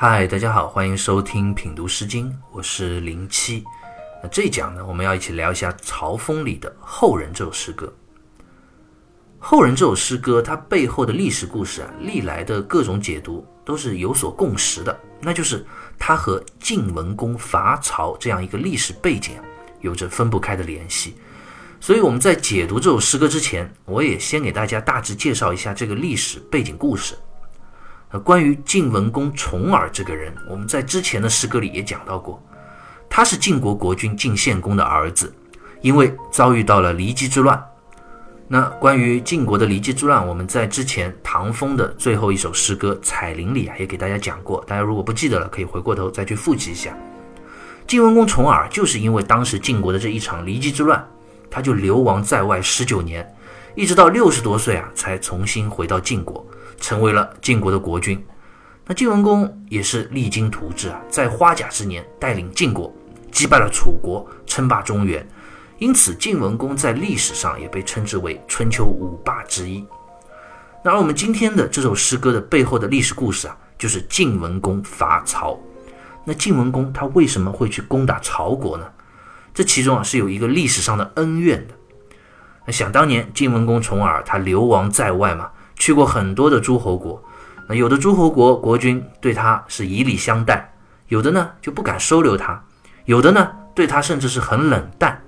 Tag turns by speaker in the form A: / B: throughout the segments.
A: 嗨，大家好，欢迎收听品读诗经，我是零七。那这一讲呢，我们要一起聊一下《曹风》里的《后人》这首诗歌。《后人》这首诗歌，它背后的历史故事啊，历来的各种解读都是有所共识的，那就是它和晋文公伐曹这样一个历史背景，有着分不开的联系。所以我们在解读这首诗歌之前，我也先给大家大致介绍一下这个历史背景故事。呃，关于晋文公重耳这个人，我们在之前的诗歌里也讲到过，他是晋国国君晋献公的儿子，因为遭遇到了骊姬之乱。那关于晋国的骊姬之乱，我们在之前唐风的最后一首诗歌《彩铃》里啊，也给大家讲过。大家如果不记得了，可以回过头再去复习一下。晋文公重耳就是因为当时晋国的这一场骊姬之乱，他就流亡在外十九年，一直到六十多岁啊，才重新回到晋国。成为了晋国的国君，那晋文公也是励精图治啊，在花甲之年带领晋国击败了楚国，称霸中原，因此晋文公在历史上也被称之为春秋五霸之一。那而我们今天的这首诗歌的背后的历史故事啊，就是晋文公伐曹。那晋文公他为什么会去攻打曹国呢？这其中啊是有一个历史上的恩怨的。那想当年晋文公重耳他流亡在外嘛。去过很多的诸侯国，那有的诸侯国国君对他是以礼相待，有的呢就不敢收留他，有的呢对他甚至是很冷淡。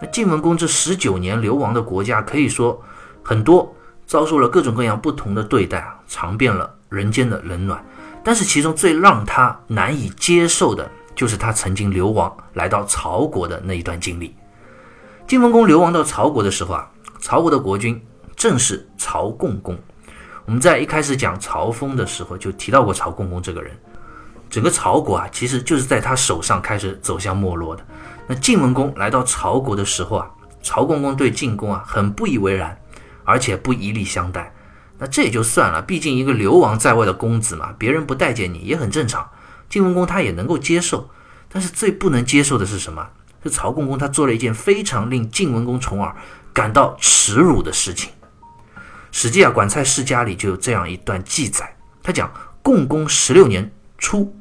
A: 那晋文公这十九年流亡的国家，可以说很多遭受了各种各样不同的对待啊，尝遍了人间的冷暖。但是其中最让他难以接受的，就是他曾经流亡来到曹国的那一段经历。晋文公流亡到曹国的时候啊，曹国的国君。正是曹共公。我们在一开始讲曹峰的时候就提到过曹共公这个人。整个曹国啊，其实就是在他手上开始走向没落的。那晋文公来到曹国的时候啊，曹共公对晋公啊很不以为然，而且不以礼相待。那这也就算了，毕竟一个流亡在外的公子嘛，别人不待见你也很正常。晋文公他也能够接受。但是最不能接受的是什么？是曹共公他做了一件非常令晋文公重耳感到耻辱的事情。《史记》啊，《管蔡世家》里就有这样一段记载，他讲：共工十六年初，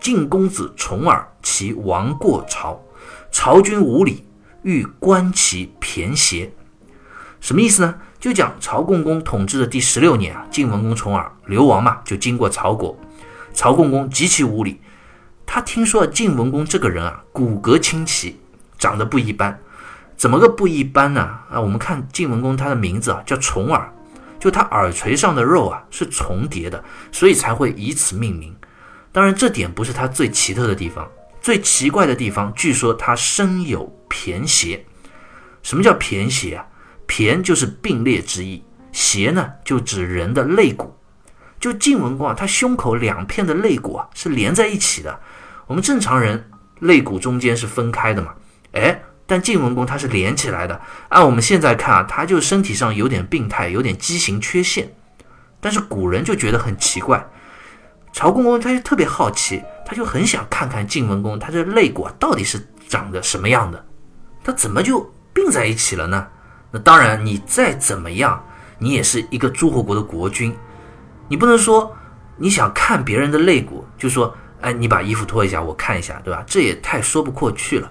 A: 晋公子重耳其亡过曹，曹军无礼，欲观其骈邪。什么意思呢？就讲曹共公统治的第十六年啊，晋文公重耳流亡嘛，就经过曹国，曹共公极其无礼。他听说晋文公这个人啊，骨骼清奇，长得不一般。怎么个不一般呢？啊，我们看晋文公他的名字啊，叫重耳。就他耳垂上的肉啊是重叠的，所以才会以此命名。当然，这点不是他最奇特的地方。最奇怪的地方，据说他身有胼邪。什么叫胼邪啊？胼就是并列之意，邪呢就指人的肋骨。就晋文公啊，他胸口两片的肋骨啊是连在一起的。我们正常人肋骨中间是分开的嘛？哎。但晋文公他是连起来的，按我们现在看啊，他就身体上有点病态，有点畸形缺陷。但是古人就觉得很奇怪，曹公公他就特别好奇，他就很想看看晋文公他这肋骨到底是长得什么样的，他怎么就并在一起了呢？那当然，你再怎么样，你也是一个诸侯国的国君，你不能说你想看别人的肋骨，就说哎，你把衣服脱一下，我看一下，对吧？这也太说不过去了。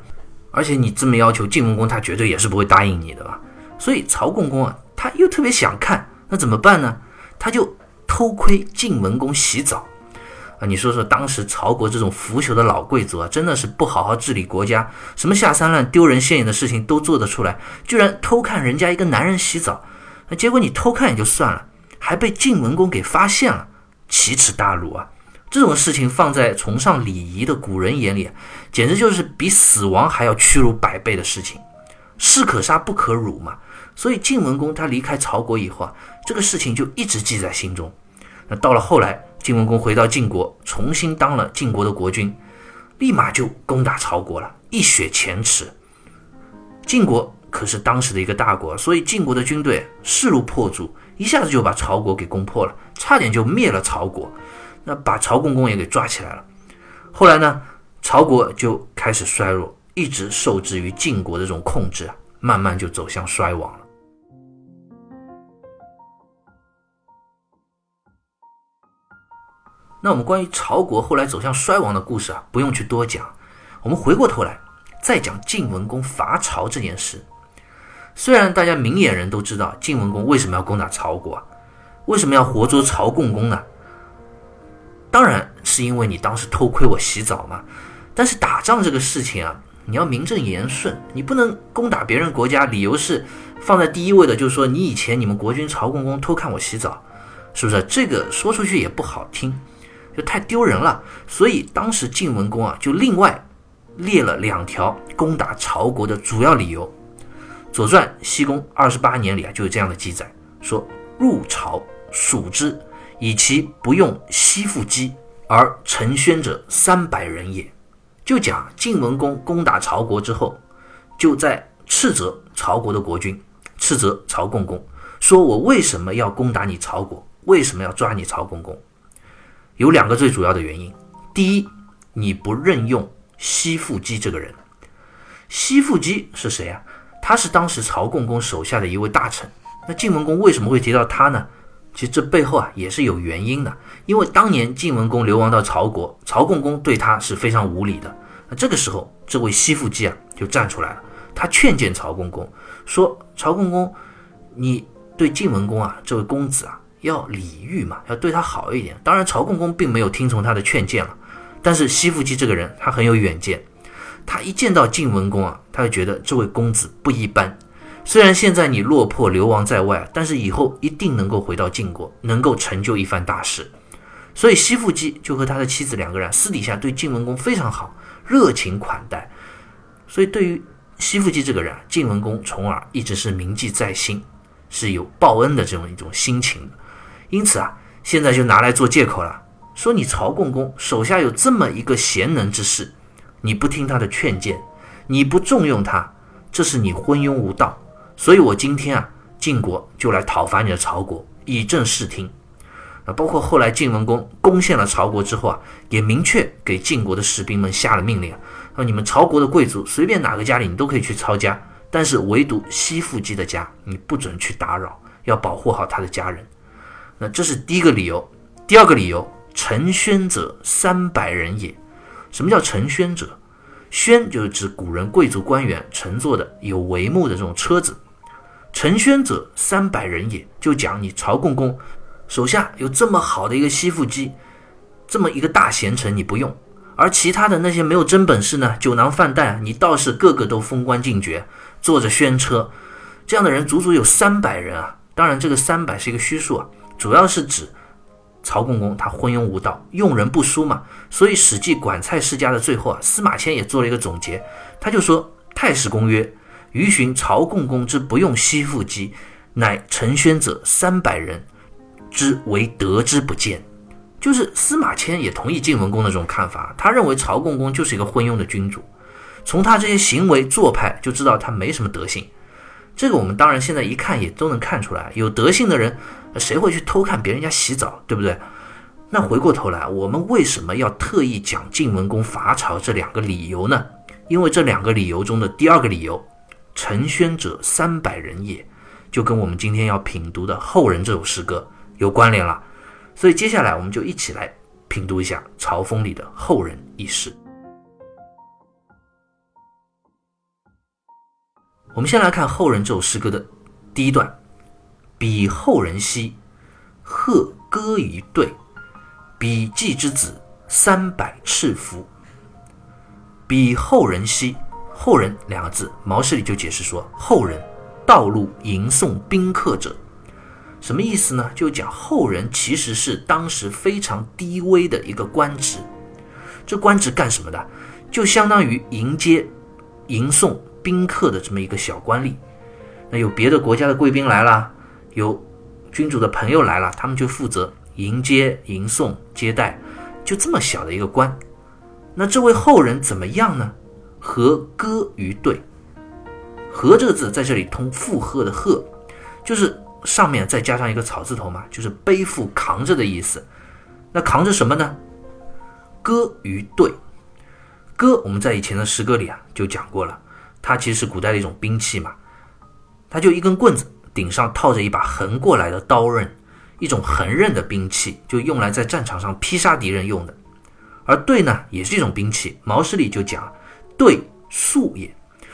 A: 而且你这么要求晋文公，他绝对也是不会答应你的吧？所以曹共公啊，他又特别想看，那怎么办呢？他就偷窥晋文公洗澡啊！你说说，当时曹国这种腐朽的老贵族啊，真的是不好好治理国家，什么下三滥、丢人现眼的事情都做得出来，居然偷看人家一个男人洗澡，那结果你偷看也就算了，还被晋文公给发现了，奇耻大辱啊！这种事情放在崇尚礼仪的古人眼里，简直就是比死亡还要屈辱百倍的事情。士可杀不可辱嘛。所以晋文公他离开曹国以后啊，这个事情就一直记在心中。那到了后来，晋文公回到晋国，重新当了晋国的国君，立马就攻打曹国了，一雪前耻。晋国可是当时的一个大国，所以晋国的军队势如破竹，一下子就把曹国给攻破了，差点就灭了曹国。那把曹共公也给抓起来了。后来呢，曹国就开始衰弱，一直受制于晋国的这种控制啊，慢慢就走向衰亡了。那我们关于曹国后来走向衰亡的故事啊，不用去多讲。我们回过头来再讲晋文公伐曹这件事。虽然大家明眼人都知道晋文公为什么要攻打曹国，为什么要活捉曹共公呢？当然是因为你当时偷窥我洗澡嘛。但是打仗这个事情啊，你要名正言顺，你不能攻打别人国家，理由是放在第一位的，就是说你以前你们国君曹共公偷看我洗澡，是不是？这个说出去也不好听，就太丢人了。所以当时晋文公啊，就另外列了两条攻打曹国的主要理由。《左传》西公二十八年里啊，就有这样的记载，说入朝数之，以其不用西附姬，而成宣者三百人也。就讲晋文公攻打曹国之后，就在斥责曹国的国君，斥责曹共公，说我为什么要攻打你曹国？为什么要抓你曹共公？有两个最主要的原因。第一，你不任用西附姬这个人。西附姬是谁啊？他是当时曹共公手下的一位大臣。那晋文公为什么会提到他呢？其实这背后啊也是有原因的。因为当年晋文公流亡到曹国，曹共公对他是非常无礼的。那这个时候，这位西附姬啊就站出来了，他劝谏曹共公说：“曹共公，你对晋文公啊这位公子啊要礼遇嘛，要对他好一点。”当然，曹共公并没有听从他的劝谏了。但是西附姬这个人他很有远见。他一见到晋文公啊，他就觉得这位公子不一般。虽然现在你落魄流亡在外，但是以后一定能够回到晋国，能够成就一番大事。所以西附姬就和他的妻子两个人私底下对晋文公非常好，热情款待。所以对于西附姬这个人，晋文公从而一直是铭记在心，是有报恩的这种一种心情。因此啊，现在就拿来做借口了，说你曹共公手下有这么一个贤能之士。你不听他的劝谏，你不重用他，这是你昏庸无道。所以我今天啊，晋国就来讨伐你的曹国，以正视听。啊，包括后来晋文公攻陷了曹国之后啊，也明确给晋国的士兵们下了命令，说你们曹国的贵族随便哪个家里你都可以去抄家，但是唯独西附姬的家你不准去打扰，要保护好他的家人。那这是第一个理由。第二个理由，陈宣者三百人也。什么叫乘轩者？轩就是指古人贵族官员乘坐的有帷幕的这种车子。乘轩者三百人也，就讲你曹共公手下有这么好的一个西附姬，这么一个大贤臣，你不用；而其他的那些没有真本事呢，酒囊饭袋，你倒是个个都封官进爵，坐着轩车，这样的人足足有三百人啊！当然，这个三百是一个虚数啊，主要是指。曹共公他昏庸无道，用人不淑嘛，所以《史记·管蔡世家》的最后啊，司马迁也做了一个总结，他就说：“太史公曰：‘余寻曹共公之不用西附姬，乃陈宣者三百人之为德之不见。’就是司马迁也同意晋文公的这种看法，他认为曹共公就是一个昏庸的君主，从他这些行为做派就知道他没什么德性。这个我们当然现在一看也都能看出来，有德性的人。”谁会去偷看别人家洗澡，对不对？那回过头来，我们为什么要特意讲晋文公伐曹这两个理由呢？因为这两个理由中的第二个理由，“陈宣者三百人也”，就跟我们今天要品读的《后人》这首诗歌有关联了。所以接下来我们就一起来品读一下《曹风》里的《后人》一诗。我们先来看《后人》这首诗歌的第一段。彼后人兮，贺歌于对。彼季之子三百赤服。彼后人兮，后人两个字，毛氏里就解释说，后人道路迎送宾客者，什么意思呢？就讲后人其实是当时非常低微的一个官职。这官职干什么的？就相当于迎接、迎送宾客的这么一个小官吏。那有别的国家的贵宾来了。有君主的朋友来了，他们就负责迎接、迎送、接待，就这么小的一个官。那这位后人怎么样呢？和歌于对，和这个字在这里通负荷的荷，就是上面再加上一个草字头嘛，就是背负、扛着的意思。那扛着什么呢？歌于对，歌我们在以前的诗歌里啊就讲过了，它其实是古代的一种兵器嘛，它就一根棍子。顶上套着一把横过来的刀刃，一种横刃的兵器，就用来在战场上劈杀敌人用的。而对呢，也是一种兵器。毛诗里就讲，对素也。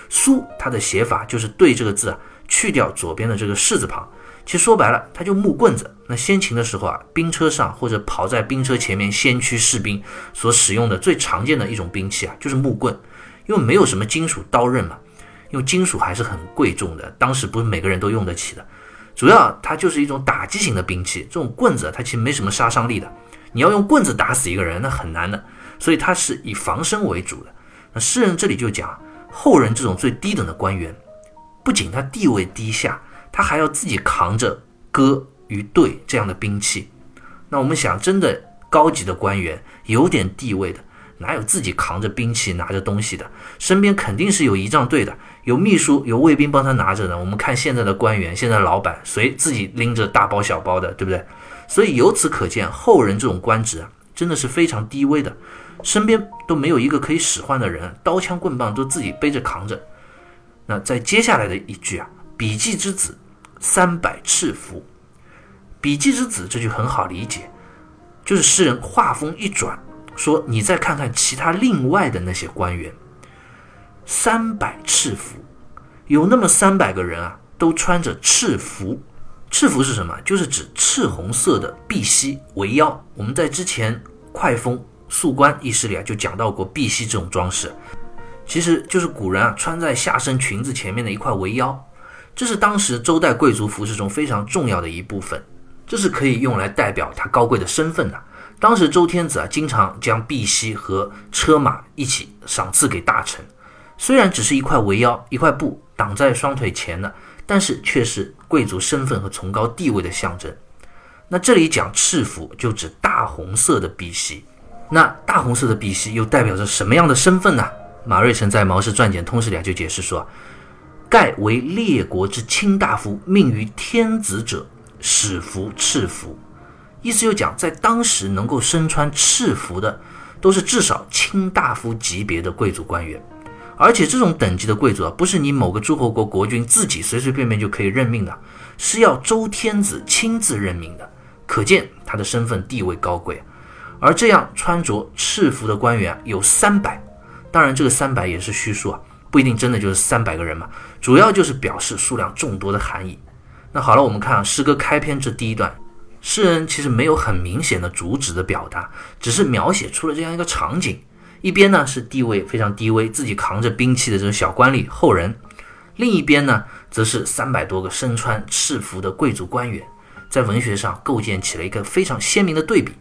A: 苏它的写法就是对这个字啊，去掉左边的这个士字旁。其实说白了，它就木棍子。那先秦的时候啊，兵车上或者跑在兵车前面先驱士兵所使用的最常见的一种兵器啊，就是木棍。因为没有什么金属刀刃嘛，因为金属还是很贵重的，当时不是每个人都用得起的。主要它就是一种打击型的兵器，这种棍子它其实没什么杀伤力的。你要用棍子打死一个人，那很难的。所以它是以防身为主的。诗人这里就讲，后人这种最低等的官员，不仅他地位低下，他还要自己扛着戈与盾这样的兵器。那我们想，真的高级的官员，有点地位的。哪有自己扛着兵器拿着东西的？身边肯定是有仪仗队的，有秘书、有卫兵帮他拿着的。我们看现在的官员、现在老板，谁自己拎着大包小包的，对不对？所以由此可见，后人这种官职啊，真的是非常低微的，身边都没有一个可以使唤的人，刀枪棍棒都自己背着扛着。那在接下来的一句啊，“笔记之子，三百赤服。”笔记之子这句很好理解，就是诗人话锋一转。说，你再看看其他另外的那些官员，三百赤服，有那么三百个人啊，都穿着赤服。赤服是什么？就是指赤红色的碧玺围腰。我们在之前《快风素冠》一诗里啊，就讲到过碧玺这种装饰，其实就是古人啊穿在下身裙子前面的一块围腰。这是当时周代贵族服饰中非常重要的一部分，这是可以用来代表他高贵的身份的。当时周天子啊，经常将碧玺和车马一起赏赐给大臣。虽然只是一块围腰、一块布挡在双腿前的，但是却是贵族身份和崇高地位的象征。那这里讲赤服，就指大红色的碧玺。那大红色的碧玺又代表着什么样的身份呢？马瑞辰在《毛氏传简通史》里就解释说：“盖为列国之卿大夫，命于天子者，始服赤服。”意思就讲，在当时能够身穿赤服的，都是至少卿大夫级别的贵族官员，而且这种等级的贵族啊，不是你某个诸侯国国君自己随随便便就可以任命的，是要周天子亲自任命的，可见他的身份地位高贵。而这样穿着赤服的官员有三百，当然这个三百也是虚数啊，不一定真的就是三百个人嘛，主要就是表示数量众多的含义。那好了，我们看啊，诗歌开篇这第一段。诗人其实没有很明显的主旨的表达，只是描写出了这样一个场景：一边呢是地位非常低微、自己扛着兵器的这种小官吏后人，另一边呢则是三百多个身穿赤服的贵族官员，在文学上构建起了一个非常鲜明的对比。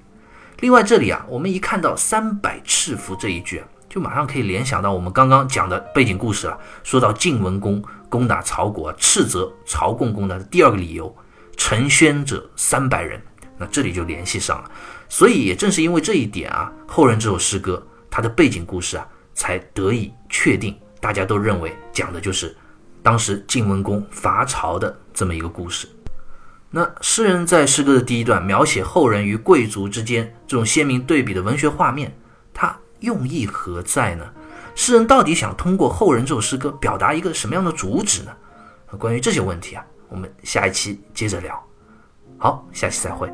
A: 另外，这里啊，我们一看到“三百赤服”这一句，就马上可以联想到我们刚刚讲的背景故事了。说到晋文公攻打曹国，斥责曹共公的第二个理由。陈宣者三百人，那这里就联系上了。所以也正是因为这一点啊，后人这首诗歌它的背景故事啊，才得以确定。大家都认为讲的就是当时晋文公伐曹的这么一个故事。那诗人在诗歌的第一段描写后人与贵族之间这种鲜明对比的文学画面，他用意何在呢？诗人到底想通过后人这首诗歌表达一个什么样的主旨呢？关于这些问题啊。我们下一期接着聊，好，下期再会。